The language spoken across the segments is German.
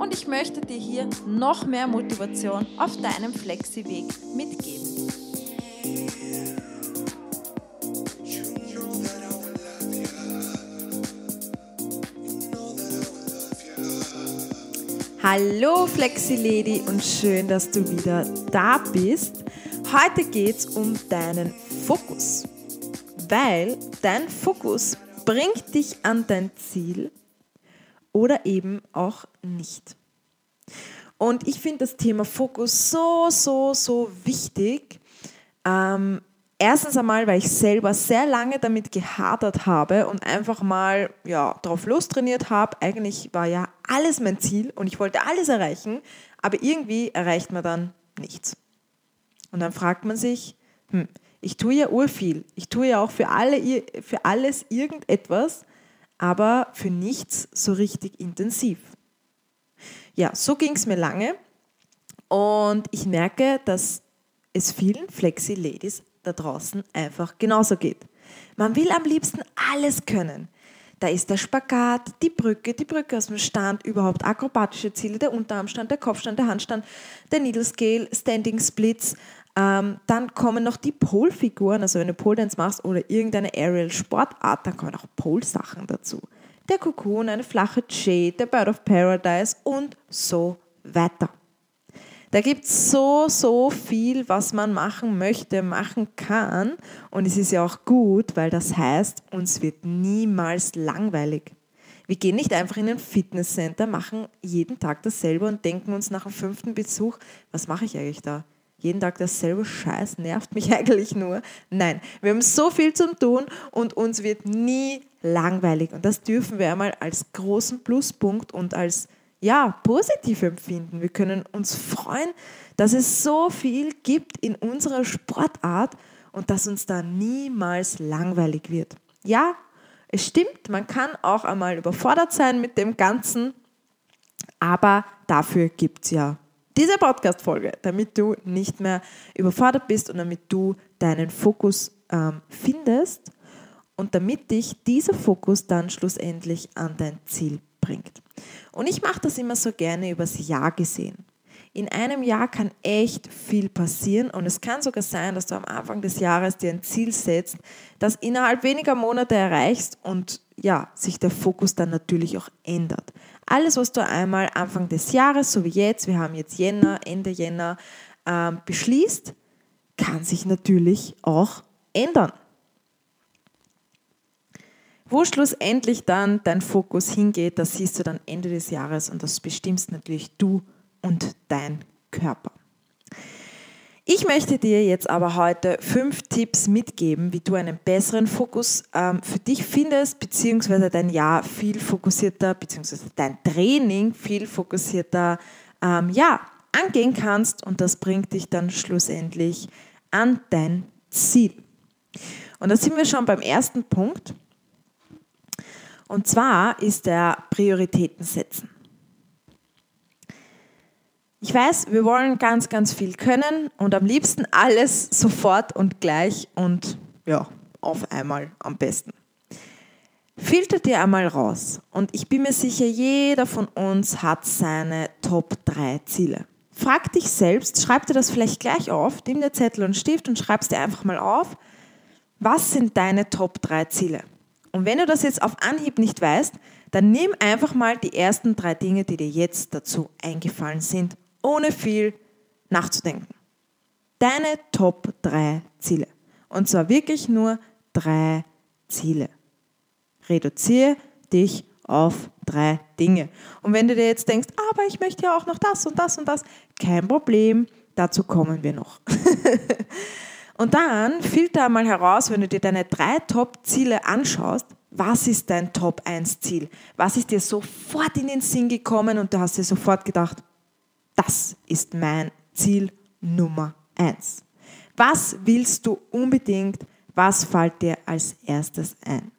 und ich möchte dir hier noch mehr Motivation auf deinem Flexi-Weg mitgeben. Hallo Flexi-Lady und schön, dass du wieder da bist. Heute geht es um deinen Fokus, weil dein Fokus bringt dich an dein Ziel oder eben auch nicht. Und ich finde das Thema Fokus so, so, so wichtig. Ähm, erstens einmal, weil ich selber sehr lange damit gehadert habe und einfach mal ja, drauf lostrainiert habe. Eigentlich war ja alles mein Ziel und ich wollte alles erreichen, aber irgendwie erreicht man dann nichts. Und dann fragt man sich, hm, ich tue ja urviel, ich tue ja auch für, alle, für alles irgendetwas, aber für nichts so richtig intensiv. Ja, so ging es mir lange und ich merke, dass es vielen Flexi-Ladies da draußen einfach genauso geht. Man will am liebsten alles können. Da ist der Spagat, die Brücke, die Brücke aus dem Stand, überhaupt akrobatische Ziele, der Unterarmstand, der Kopfstand, der Handstand, der Needle Scale, Standing Splits, ähm, dann kommen noch die Pole-Figuren, also wenn du Pole Dance machst oder irgendeine Aerial-Sportart, dann kommen auch Pole-Sachen dazu. Der Cocoon, eine flache Jade, der Bird of Paradise und so weiter. Da gibt es so, so viel, was man machen möchte, machen kann. Und es ist ja auch gut, weil das heißt, uns wird niemals langweilig. Wir gehen nicht einfach in ein Fitnesscenter, machen jeden Tag dasselbe und denken uns nach dem fünften Besuch, was mache ich eigentlich da? Jeden Tag dasselbe Scheiß nervt mich eigentlich nur. Nein, wir haben so viel zu tun und uns wird nie langweilig. Und das dürfen wir einmal als großen Pluspunkt und als ja, positiv empfinden. Wir können uns freuen, dass es so viel gibt in unserer Sportart und dass uns da niemals langweilig wird. Ja, es stimmt, man kann auch einmal überfordert sein mit dem Ganzen, aber dafür gibt es ja diese Podcast-Folge, damit du nicht mehr überfordert bist und damit du deinen Fokus ähm, findest und damit dich dieser Fokus dann schlussendlich an dein Ziel bringt. Und ich mache das immer so gerne übers Jahr gesehen. In einem Jahr kann echt viel passieren und es kann sogar sein, dass du am Anfang des Jahres dir ein Ziel setzt, das innerhalb weniger Monate erreichst und ja, sich der Fokus dann natürlich auch ändert. Alles, was du einmal Anfang des Jahres, so wie jetzt, wir haben jetzt Jänner, Ende Jänner, ähm, beschließt, kann sich natürlich auch ändern. Wo schlussendlich dann dein Fokus hingeht, das siehst du dann Ende des Jahres und das bestimmst natürlich du und dein Körper. Ich möchte dir jetzt aber heute fünf Tipps mitgeben, wie du einen besseren Fokus ähm, für dich findest, beziehungsweise dein Jahr viel fokussierter, beziehungsweise dein Training viel fokussierter ähm, ja, angehen kannst und das bringt dich dann schlussendlich an dein Ziel. Und da sind wir schon beim ersten Punkt. Und zwar ist der Prioritäten setzen. Ich weiß, wir wollen ganz, ganz viel können und am liebsten alles sofort und gleich und ja, auf einmal am besten. Filter dir einmal raus und ich bin mir sicher, jeder von uns hat seine Top 3 Ziele. Frag dich selbst, schreib dir das vielleicht gleich auf, nimm dir Zettel und Stift und schreib es dir einfach mal auf. Was sind deine Top 3 Ziele? Und wenn du das jetzt auf Anhieb nicht weißt, dann nimm einfach mal die ersten drei Dinge, die dir jetzt dazu eingefallen sind ohne viel nachzudenken. Deine Top 3 Ziele. Und zwar wirklich nur drei Ziele. Reduziere dich auf drei Dinge. Und wenn du dir jetzt denkst, aber ich möchte ja auch noch das und das und das, kein Problem, dazu kommen wir noch. und dann filter mal heraus, wenn du dir deine drei Top-Ziele anschaust, was ist dein Top 1 Ziel? Was ist dir sofort in den Sinn gekommen und du hast dir sofort gedacht, das ist mein Ziel Nummer eins. Was willst du unbedingt? Was fällt dir als erstes ein?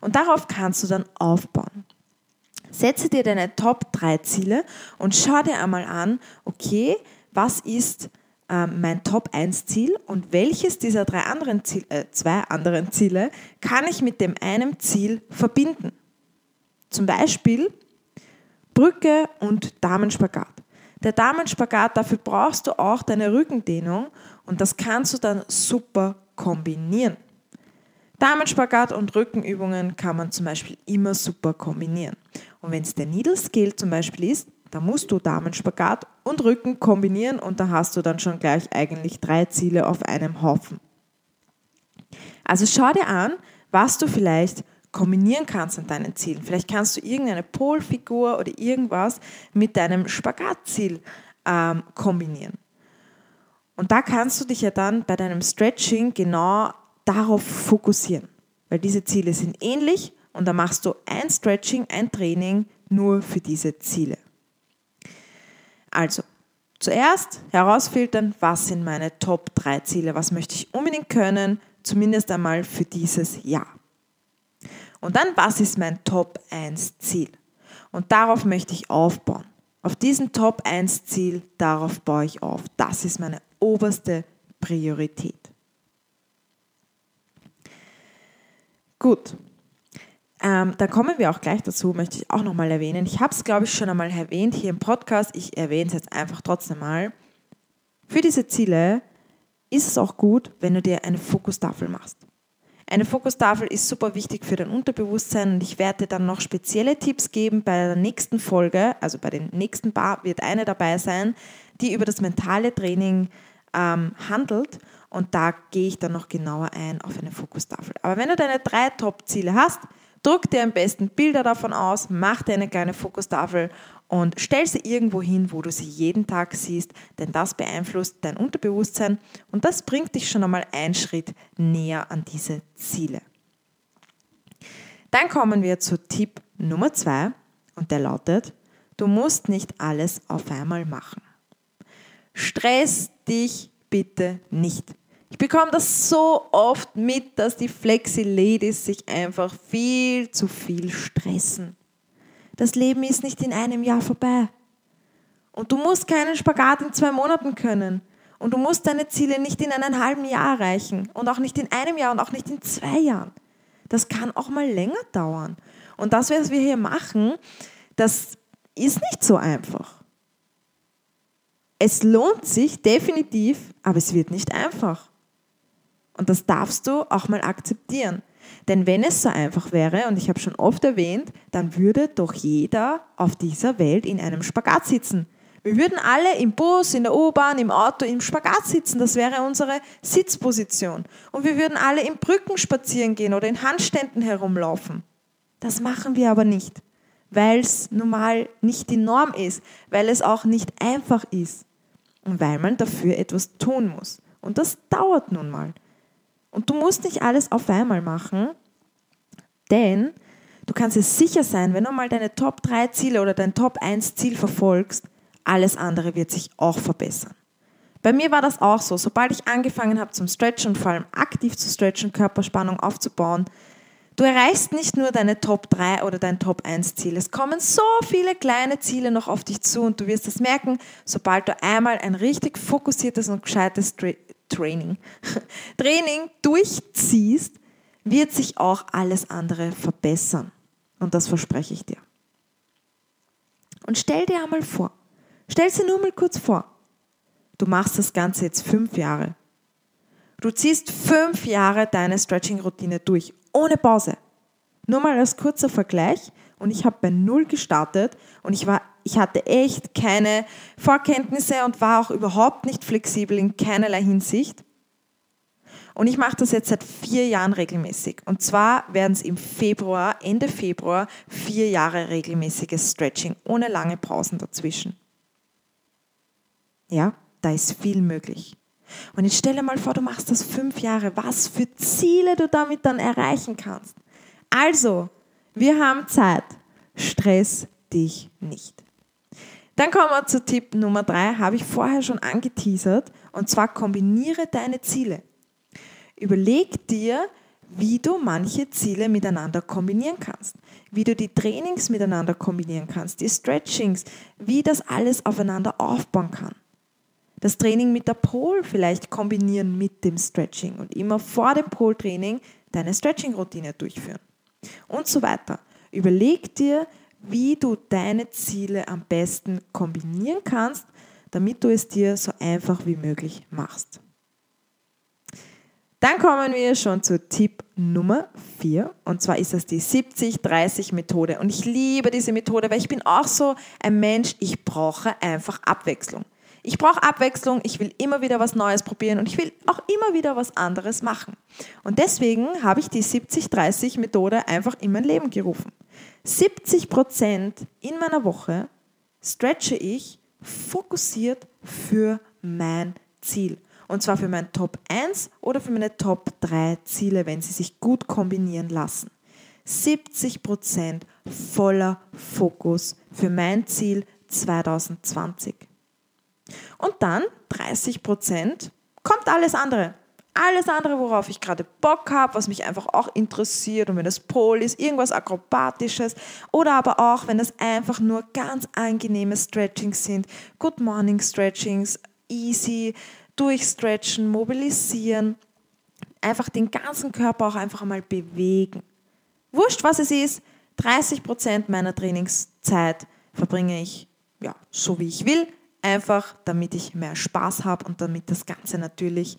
Und darauf kannst du dann aufbauen. Setze dir deine Top 3 Ziele und schau dir einmal an, okay, was ist äh, mein Top 1 Ziel und welches dieser drei anderen Ziel, äh, zwei anderen Ziele kann ich mit dem einen Ziel verbinden. Zum Beispiel Brücke und Damenspagat. Der Damenspagat, dafür brauchst du auch deine Rückendehnung und das kannst du dann super kombinieren. Damenspagat und Rückenübungen kann man zum Beispiel immer super kombinieren. Und wenn es der Needle Skill zum Beispiel ist, da musst du Damenspagat und Rücken kombinieren und da hast du dann schon gleich eigentlich drei Ziele auf einem Haufen. Also schau dir an, was du vielleicht kombinieren kannst an deinen Zielen. Vielleicht kannst du irgendeine Polfigur oder irgendwas mit deinem Spagatziel ähm, kombinieren. Und da kannst du dich ja dann bei deinem Stretching genau darauf fokussieren, weil diese Ziele sind ähnlich und da machst du ein Stretching, ein Training nur für diese Ziele. Also, zuerst herausfiltern, was sind meine Top 3 Ziele, was möchte ich unbedingt können, zumindest einmal für dieses Jahr. Und dann, was ist mein Top 1 Ziel? Und darauf möchte ich aufbauen. Auf diesen Top 1 Ziel, darauf baue ich auf. Das ist meine oberste Priorität. Gut, ähm, da kommen wir auch gleich dazu, möchte ich auch nochmal erwähnen. Ich habe es, glaube ich, schon einmal erwähnt hier im Podcast. Ich erwähne es jetzt einfach trotzdem mal. Für diese Ziele ist es auch gut, wenn du dir eine Fokustafel machst. Eine Fokustafel ist super wichtig für dein Unterbewusstsein und ich werde dann noch spezielle Tipps geben bei der nächsten Folge, also bei den nächsten paar wird eine dabei sein, die über das mentale Training ähm, handelt und da gehe ich dann noch genauer ein auf eine Fokustafel. Aber wenn du deine drei Top-Ziele hast, Druck dir am besten Bilder davon aus, mach dir eine kleine Fokustafel und stell sie irgendwo hin, wo du sie jeden Tag siehst, denn das beeinflusst dein Unterbewusstsein und das bringt dich schon einmal einen Schritt näher an diese Ziele. Dann kommen wir zu Tipp Nummer zwei und der lautet, du musst nicht alles auf einmal machen. Stress dich bitte nicht. Ich bekomme das so oft mit, dass die Flexi-Ladies sich einfach viel zu viel stressen. Das Leben ist nicht in einem Jahr vorbei. Und du musst keinen Spagat in zwei Monaten können. Und du musst deine Ziele nicht in einem halben Jahr erreichen. Und auch nicht in einem Jahr und auch nicht in zwei Jahren. Das kann auch mal länger dauern. Und das, was wir hier machen, das ist nicht so einfach. Es lohnt sich definitiv, aber es wird nicht einfach. Und das darfst du auch mal akzeptieren. Denn wenn es so einfach wäre, und ich habe schon oft erwähnt, dann würde doch jeder auf dieser Welt in einem Spagat sitzen. Wir würden alle im Bus, in der U-Bahn, im Auto im Spagat sitzen. Das wäre unsere Sitzposition. Und wir würden alle in Brücken spazieren gehen oder in Handständen herumlaufen. Das machen wir aber nicht, weil es normal nicht die Norm ist, weil es auch nicht einfach ist und weil man dafür etwas tun muss. Und das dauert nun mal. Und du musst nicht alles auf einmal machen, denn du kannst dir sicher sein, wenn du mal deine Top 3 Ziele oder dein Top 1 Ziel verfolgst, alles andere wird sich auch verbessern. Bei mir war das auch so. Sobald ich angefangen habe zum Stretchen und vor allem aktiv zu stretchen, Körperspannung aufzubauen, du erreichst nicht nur deine Top 3 oder dein Top 1 Ziel. Es kommen so viele kleine Ziele noch auf dich zu und du wirst es merken, sobald du einmal ein richtig fokussiertes und gescheites Training, Training durchziehst, wird sich auch alles andere verbessern. Und das verspreche ich dir. Und stell dir einmal vor, stell sie nur mal kurz vor, du machst das Ganze jetzt fünf Jahre. Du ziehst fünf Jahre deine Stretching-Routine durch, ohne Pause. Nur mal als kurzer Vergleich. Und ich habe bei Null gestartet und ich war ich hatte echt keine Vorkenntnisse und war auch überhaupt nicht flexibel in keinerlei Hinsicht. Und ich mache das jetzt seit vier Jahren regelmäßig. Und zwar werden es im Februar, Ende Februar, vier Jahre regelmäßiges Stretching, ohne lange Pausen dazwischen. Ja, da ist viel möglich. Und jetzt stelle mal vor, du machst das fünf Jahre, was für Ziele du damit dann erreichen kannst. Also, wir haben Zeit. Stress dich nicht. Dann kommen wir zu Tipp Nummer drei, habe ich vorher schon angeteasert, und zwar kombiniere deine Ziele. Überleg dir, wie du manche Ziele miteinander kombinieren kannst, wie du die Trainings miteinander kombinieren kannst, die Stretchings, wie das alles aufeinander aufbauen kann. Das Training mit der Pole vielleicht kombinieren mit dem Stretching und immer vor dem Pole-Training deine Stretching-Routine durchführen und so weiter. Überleg dir, wie du deine Ziele am besten kombinieren kannst, damit du es dir so einfach wie möglich machst. Dann kommen wir schon zu Tipp Nummer 4 und zwar ist das die 70-30-Methode und ich liebe diese Methode, weil ich bin auch so ein Mensch, ich brauche einfach Abwechslung. Ich brauche Abwechslung, ich will immer wieder was Neues probieren und ich will auch immer wieder was anderes machen. Und deswegen habe ich die 70-30-Methode einfach in mein Leben gerufen. 70 Prozent in meiner Woche stretche ich fokussiert für mein Ziel. Und zwar für mein Top 1 oder für meine Top 3 Ziele, wenn sie sich gut kombinieren lassen. 70 Prozent voller Fokus für mein Ziel 2020. Und dann 30 Prozent kommt alles andere. Alles andere, worauf ich gerade Bock habe, was mich einfach auch interessiert und wenn das Pol ist, irgendwas Akrobatisches oder aber auch, wenn es einfach nur ganz angenehme Stretchings sind, Good Morning Stretchings, easy, durchstretchen, mobilisieren, einfach den ganzen Körper auch einfach einmal bewegen. Wurscht, was es ist, 30 Prozent meiner Trainingszeit verbringe ich ja, so wie ich will, einfach damit ich mehr Spaß habe und damit das Ganze natürlich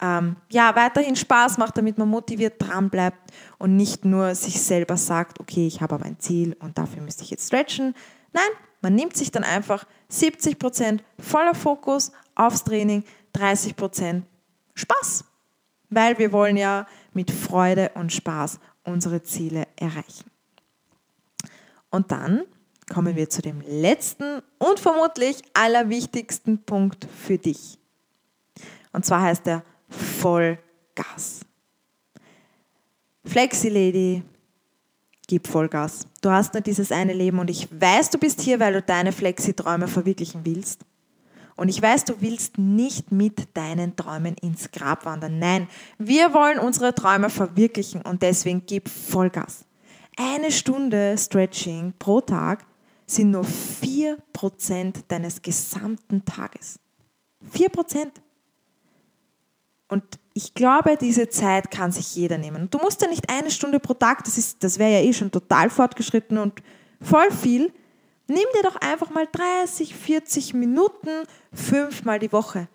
ähm, ja, weiterhin Spaß macht, damit man motiviert dran bleibt und nicht nur sich selber sagt, okay, ich habe aber ein Ziel und dafür müsste ich jetzt stretchen. Nein, man nimmt sich dann einfach 70% voller Fokus aufs Training, 30% Spaß, weil wir wollen ja mit Freude und Spaß unsere Ziele erreichen. Und dann kommen wir zu dem letzten und vermutlich allerwichtigsten Punkt für dich. Und zwar heißt er Vollgas. Flexi Lady, gib Vollgas. Du hast nur dieses eine Leben und ich weiß, du bist hier, weil du deine Flexi-Träume verwirklichen willst. Und ich weiß, du willst nicht mit deinen Träumen ins Grab wandern. Nein, wir wollen unsere Träume verwirklichen und deswegen gib Vollgas. Eine Stunde Stretching pro Tag sind nur 4% deines gesamten Tages. 4%. Und ich glaube, diese Zeit kann sich jeder nehmen. Du musst ja nicht eine Stunde pro Tag, das, das wäre ja eh schon total fortgeschritten und voll viel. Nimm dir doch einfach mal 30, 40 Minuten fünfmal die Woche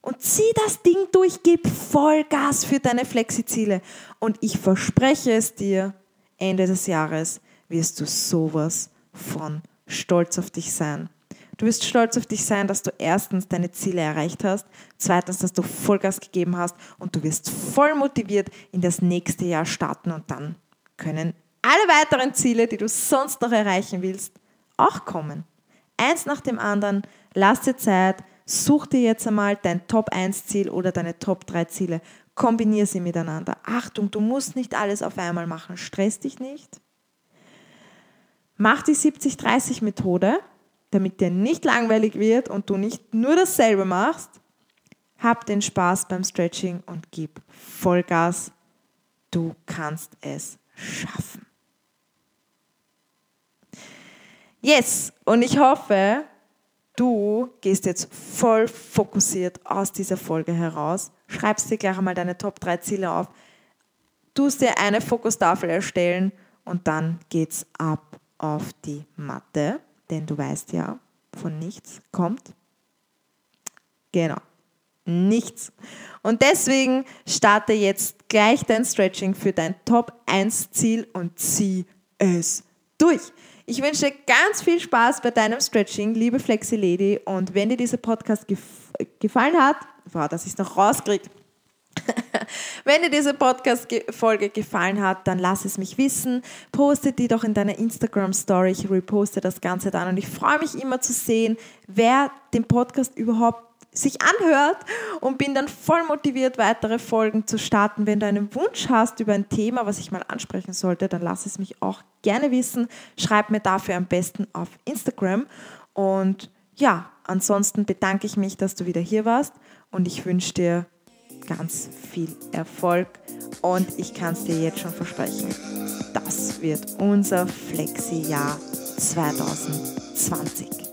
und zieh das Ding durch, gib Vollgas für deine Flexi-Ziele. Und ich verspreche es dir, Ende des Jahres wirst du sowas von stolz auf dich sein. Du wirst stolz auf dich sein, dass du erstens deine Ziele erreicht hast, zweitens, dass du Vollgas gegeben hast und du wirst voll motiviert in das nächste Jahr starten und dann können alle weiteren Ziele, die du sonst noch erreichen willst, auch kommen. Eins nach dem anderen, lass dir Zeit, such dir jetzt einmal dein Top 1 Ziel oder deine Top 3 Ziele, kombiniere sie miteinander. Achtung, du musst nicht alles auf einmal machen, stress dich nicht. Mach die 70-30-Methode, damit dir nicht langweilig wird und du nicht nur dasselbe machst. Hab den Spaß beim Stretching und gib Vollgas. Du kannst es schaffen. Yes, und ich hoffe, du gehst jetzt voll fokussiert aus dieser Folge heraus. Schreibst dir gleich einmal deine Top 3 Ziele auf. Tust dir eine Fokustafel erstellen und dann geht's ab auf die Matte, denn du weißt ja, von nichts kommt. Genau, nichts. Und deswegen starte jetzt gleich dein Stretching für dein Top 1 Ziel und zieh es durch. Ich wünsche ganz viel Spaß bei deinem Stretching, liebe Flexi Lady. Und wenn dir dieser Podcast gef gefallen hat, wow, dass ich es noch rauskriege, Wenn dir diese Podcast-Folge gefallen hat, dann lass es mich wissen. Poste die doch in deiner Instagram-Story. Ich reposte das Ganze dann. Und ich freue mich immer zu sehen, wer den Podcast überhaupt sich anhört und bin dann voll motiviert, weitere Folgen zu starten. Wenn du einen Wunsch hast über ein Thema, was ich mal ansprechen sollte, dann lass es mich auch gerne wissen. Schreib mir dafür am besten auf Instagram. Und ja, ansonsten bedanke ich mich, dass du wieder hier warst und ich wünsche dir ganz viel Erfolg und ich kann es dir jetzt schon versprechen. Das wird unser Flexi-Jahr 2020.